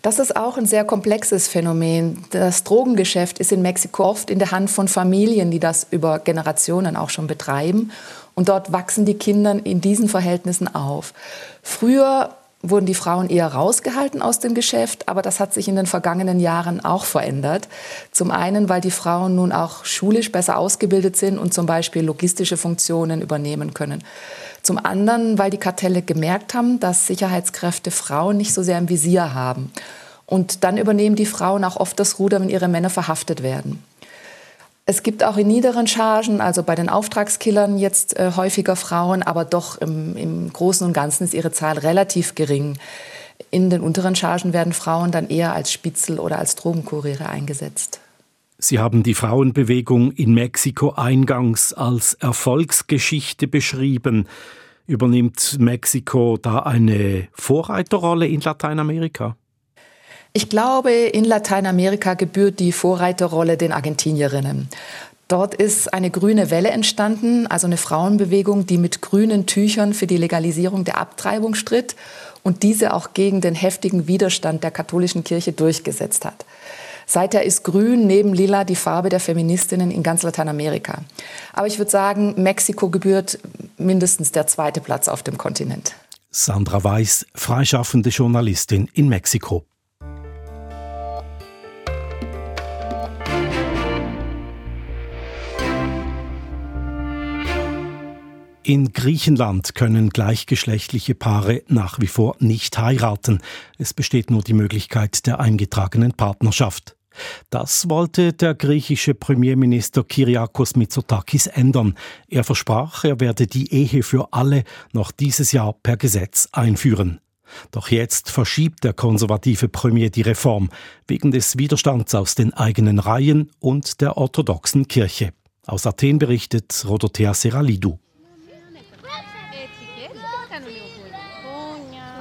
Das ist auch ein sehr komplexes Phänomen. Das Drogengeschäft ist in Mexiko oft in der Hand von Familien, die das über Generationen auch schon betreiben. Und dort wachsen die Kinder in diesen Verhältnissen auf. Früher wurden die Frauen eher rausgehalten aus dem Geschäft, aber das hat sich in den vergangenen Jahren auch verändert. Zum einen, weil die Frauen nun auch schulisch besser ausgebildet sind und zum Beispiel logistische Funktionen übernehmen können. Zum anderen, weil die Kartelle gemerkt haben, dass Sicherheitskräfte Frauen nicht so sehr im Visier haben. Und dann übernehmen die Frauen auch oft das Ruder, wenn ihre Männer verhaftet werden. Es gibt auch in niederen Chargen, also bei den Auftragskillern jetzt äh, häufiger Frauen, aber doch im, im Großen und Ganzen ist ihre Zahl relativ gering. In den unteren Chargen werden Frauen dann eher als Spitzel oder als Drogenkuriere eingesetzt. Sie haben die Frauenbewegung in Mexiko eingangs als Erfolgsgeschichte beschrieben. Übernimmt Mexiko da eine Vorreiterrolle in Lateinamerika? Ich glaube, in Lateinamerika gebührt die Vorreiterrolle den Argentinierinnen. Dort ist eine grüne Welle entstanden, also eine Frauenbewegung, die mit grünen Tüchern für die Legalisierung der Abtreibung stritt und diese auch gegen den heftigen Widerstand der katholischen Kirche durchgesetzt hat. Seither ist Grün neben Lila die Farbe der Feministinnen in ganz Lateinamerika. Aber ich würde sagen, Mexiko gebührt mindestens der zweite Platz auf dem Kontinent. Sandra Weiß, freischaffende Journalistin in Mexiko. In Griechenland können gleichgeschlechtliche Paare nach wie vor nicht heiraten. Es besteht nur die Möglichkeit der eingetragenen Partnerschaft. Das wollte der griechische Premierminister Kyriakos Mitsotakis ändern. Er versprach, er werde die Ehe für alle noch dieses Jahr per Gesetz einführen. Doch jetzt verschiebt der konservative Premier die Reform wegen des Widerstands aus den eigenen Reihen und der orthodoxen Kirche. Aus Athen berichtet Rodothea Seralidou.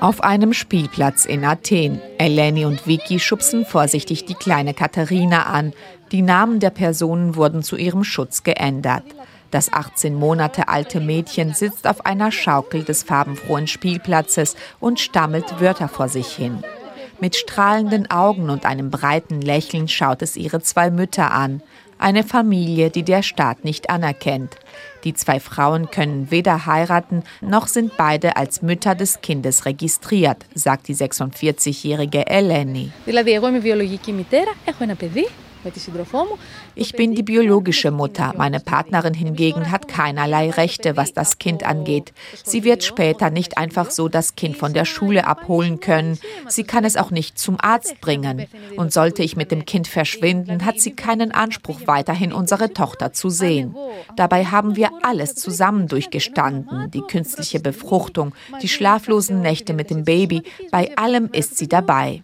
Auf einem Spielplatz in Athen. Eleni und Vicky schubsen vorsichtig die kleine Katharina an. Die Namen der Personen wurden zu ihrem Schutz geändert. Das 18 Monate alte Mädchen sitzt auf einer Schaukel des farbenfrohen Spielplatzes und stammelt Wörter vor sich hin. Mit strahlenden Augen und einem breiten Lächeln schaut es ihre zwei Mütter an. Eine Familie, die der Staat nicht anerkennt. Die zwei Frauen können weder heiraten, noch sind beide als Mütter des Kindes registriert, sagt die 46-jährige Eleni. Δηλαδή, εγώ είμαι βιολογική μητέρα, έχω ένα παιδί ich bin die biologische Mutter. Meine Partnerin hingegen hat keinerlei Rechte, was das Kind angeht. Sie wird später nicht einfach so das Kind von der Schule abholen können. Sie kann es auch nicht zum Arzt bringen. Und sollte ich mit dem Kind verschwinden, hat sie keinen Anspruch, weiterhin unsere Tochter zu sehen. Dabei haben wir alles zusammen durchgestanden. Die künstliche Befruchtung, die schlaflosen Nächte mit dem Baby. Bei allem ist sie dabei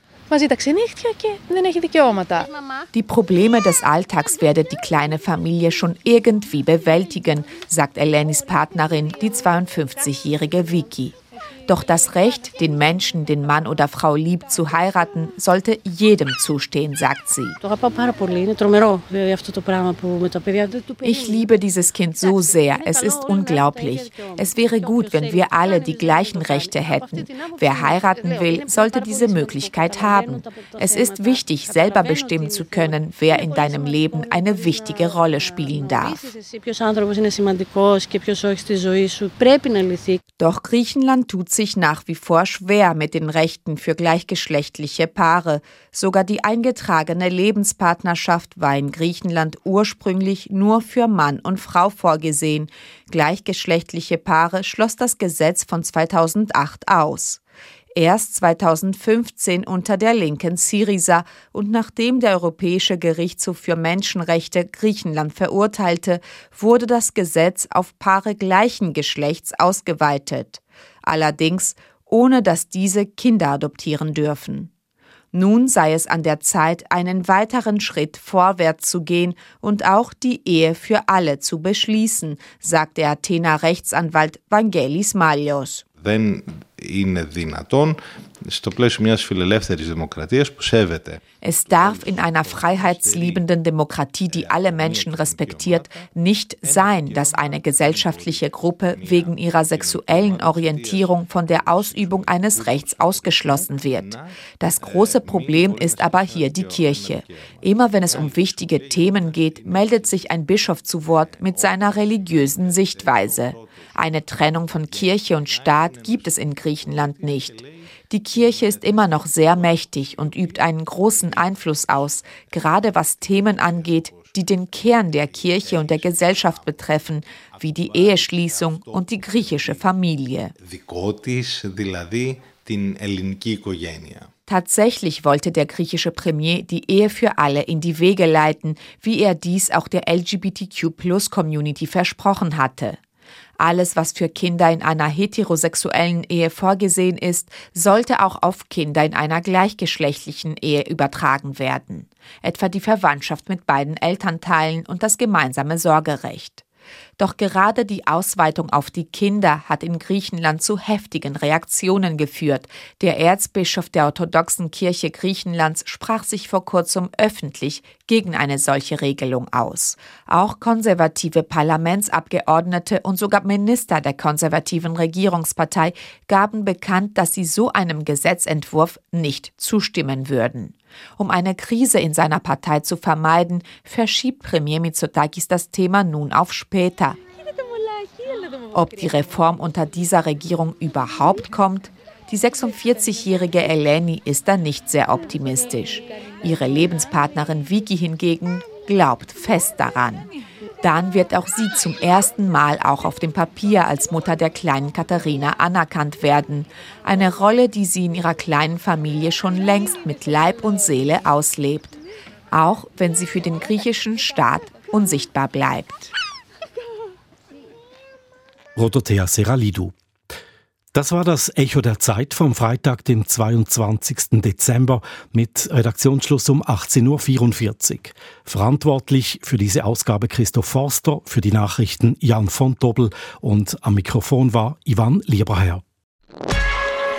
die Probleme des Alltags werde die kleine Familie schon irgendwie bewältigen, sagt Elenis Partnerin, die 52-jährige Vicky. Doch das Recht, den Menschen, den Mann oder Frau lieb zu heiraten, sollte jedem zustehen, sagt sie. Ich liebe dieses Kind so sehr. Es ist unglaublich. Es wäre gut, wenn wir alle die gleichen Rechte hätten. Wer heiraten will, sollte diese Möglichkeit haben. Es ist wichtig, selber bestimmen zu können, wer in deinem Leben eine wichtige Rolle spielen darf. Doch Griechenland tut sich nach wie vor schwer mit den Rechten für gleichgeschlechtliche Paare. Sogar die eingetragene Lebenspartnerschaft war in Griechenland ursprünglich nur für Mann und Frau vorgesehen. Gleichgeschlechtliche Paare schloss das Gesetz von 2008 aus erst 2015 unter der linken Syriza und nachdem der Europäische Gerichtshof für Menschenrechte Griechenland verurteilte, wurde das Gesetz auf Paare gleichen Geschlechts ausgeweitet Allerdings ohne dass diese Kinder adoptieren dürfen. Nun sei es an der Zeit, einen weiteren Schritt vorwärts zu gehen und auch die Ehe für alle zu beschließen, sagt der Athener Rechtsanwalt Vangelis Malios. Δεν είναι δυνατόν στο πλαίσιο μιας φιλελεύθερης δημοκρατίας που σέβεται. Es darf in einer freiheitsliebenden Demokratie, die alle Menschen respektiert, nicht sein, dass eine gesellschaftliche Gruppe wegen ihrer sexuellen Orientierung von der Ausübung eines Rechts ausgeschlossen wird. Das große Problem ist aber hier die Kirche. Immer wenn es um wichtige Themen geht, meldet sich ein Bischof zu Wort mit seiner religiösen Sichtweise. Eine Trennung von Kirche und Staat gibt es in Griechenland nicht. Die Kirche ist immer noch sehr mächtig und übt einen großen Einfluss aus, gerade was Themen angeht, die den Kern der Kirche und der Gesellschaft betreffen, wie die Eheschließung und die griechische Familie. Tatsächlich wollte der griechische Premier die Ehe für alle in die Wege leiten, wie er dies auch der LGBTQ-Plus-Community versprochen hatte. Alles, was für Kinder in einer heterosexuellen Ehe vorgesehen ist, sollte auch auf Kinder in einer gleichgeschlechtlichen Ehe übertragen werden, etwa die Verwandtschaft mit beiden Elternteilen und das gemeinsame Sorgerecht. Doch gerade die Ausweitung auf die Kinder hat in Griechenland zu heftigen Reaktionen geführt. Der Erzbischof der orthodoxen Kirche Griechenlands sprach sich vor kurzem öffentlich gegen eine solche Regelung aus. Auch konservative Parlamentsabgeordnete und sogar Minister der konservativen Regierungspartei gaben bekannt, dass sie so einem Gesetzentwurf nicht zustimmen würden. Um eine Krise in seiner Partei zu vermeiden, verschiebt Premier Mitsotakis das Thema nun auf später. Ob die Reform unter dieser Regierung überhaupt kommt, die 46-jährige Eleni ist da nicht sehr optimistisch. Ihre Lebenspartnerin Vicky hingegen glaubt fest daran. Dann wird auch sie zum ersten Mal auch auf dem Papier als Mutter der kleinen Katharina anerkannt werden. Eine Rolle, die sie in ihrer kleinen Familie schon längst mit Leib und Seele auslebt. Auch wenn sie für den griechischen Staat unsichtbar bleibt. Rodothea Seralidou. Das war das Echo der Zeit vom Freitag, dem 22. Dezember mit Redaktionsschluss um 18.44 Uhr. Verantwortlich für diese Ausgabe Christoph Forster, für die Nachrichten Jan von Dobbel und am Mikrofon war Ivan Lieberherr.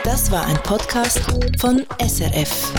Das war ein Podcast von SRF.